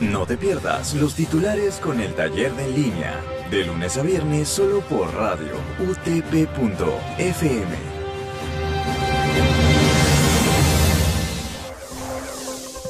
No te pierdas los titulares con el taller de en línea, de lunes a viernes solo por radio utp.fm.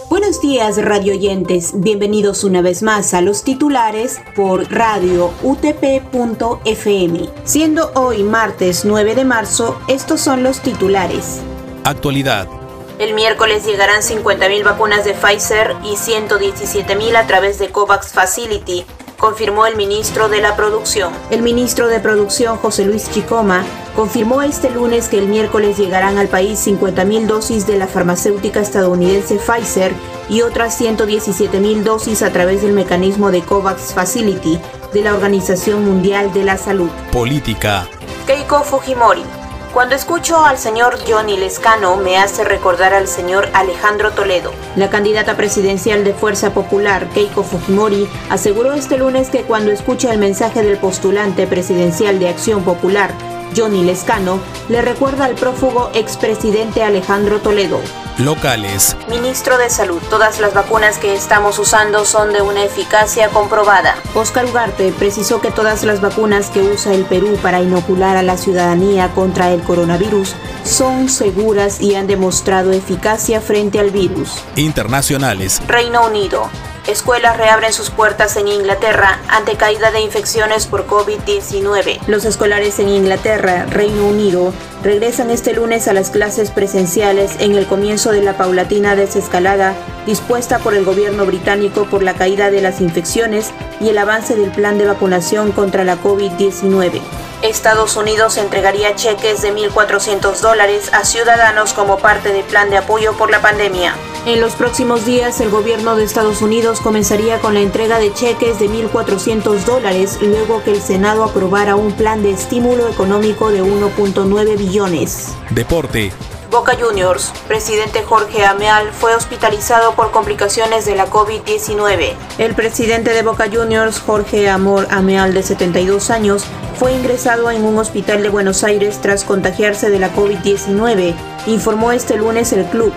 Buenos días radioyentes, bienvenidos una vez más a los titulares por radio utp.fm. Siendo hoy martes 9 de marzo, estos son los titulares. Actualidad. El miércoles llegarán 50.000 vacunas de Pfizer y 117.000 a través de COVAX Facility, confirmó el ministro de la Producción. El ministro de Producción, José Luis Chicoma, confirmó este lunes que el miércoles llegarán al país 50.000 dosis de la farmacéutica estadounidense Pfizer y otras 117.000 dosis a través del mecanismo de COVAX Facility de la Organización Mundial de la Salud. Política. Keiko Fujimori cuando escucho al señor Johnny Lescano me hace recordar al señor Alejandro Toledo. La candidata presidencial de Fuerza Popular, Keiko Fujimori, aseguró este lunes que cuando escucha el mensaje del postulante presidencial de Acción Popular, Johnny Lescano, le recuerda al prófugo expresidente Alejandro Toledo locales. Ministro de Salud, todas las vacunas que estamos usando son de una eficacia comprobada. Oscar Ugarte precisó que todas las vacunas que usa el Perú para inocular a la ciudadanía contra el coronavirus son seguras y han demostrado eficacia frente al virus. Internacionales. Reino Unido. Escuelas reabren sus puertas en Inglaterra ante caída de infecciones por COVID-19. Los escolares en Inglaterra, Reino Unido, regresan este lunes a las clases presenciales en el comienzo de la paulatina desescalada dispuesta por el gobierno británico por la caída de las infecciones y el avance del plan de vacunación contra la COVID-19. Estados Unidos entregaría cheques de 1.400 dólares a ciudadanos como parte del plan de apoyo por la pandemia. En los próximos días, el gobierno de Estados Unidos comenzaría con la entrega de cheques de 1.400 dólares luego que el Senado aprobara un plan de estímulo económico de 1.9 billones. Deporte. Boca Juniors, presidente Jorge Ameal fue hospitalizado por complicaciones de la COVID-19. El presidente de Boca Juniors, Jorge Amor Ameal, de 72 años, fue ingresado en un hospital de Buenos Aires tras contagiarse de la COVID-19, informó este lunes el club.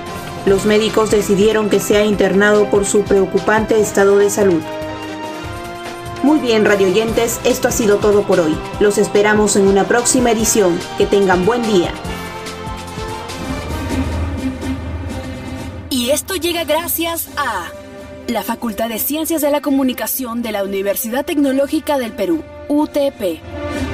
Los médicos decidieron que sea internado por su preocupante estado de salud. Muy bien, radioyentes, esto ha sido todo por hoy. Los esperamos en una próxima edición. Que tengan buen día. Y esto llega gracias a la Facultad de Ciencias de la Comunicación de la Universidad Tecnológica del Perú, UTP.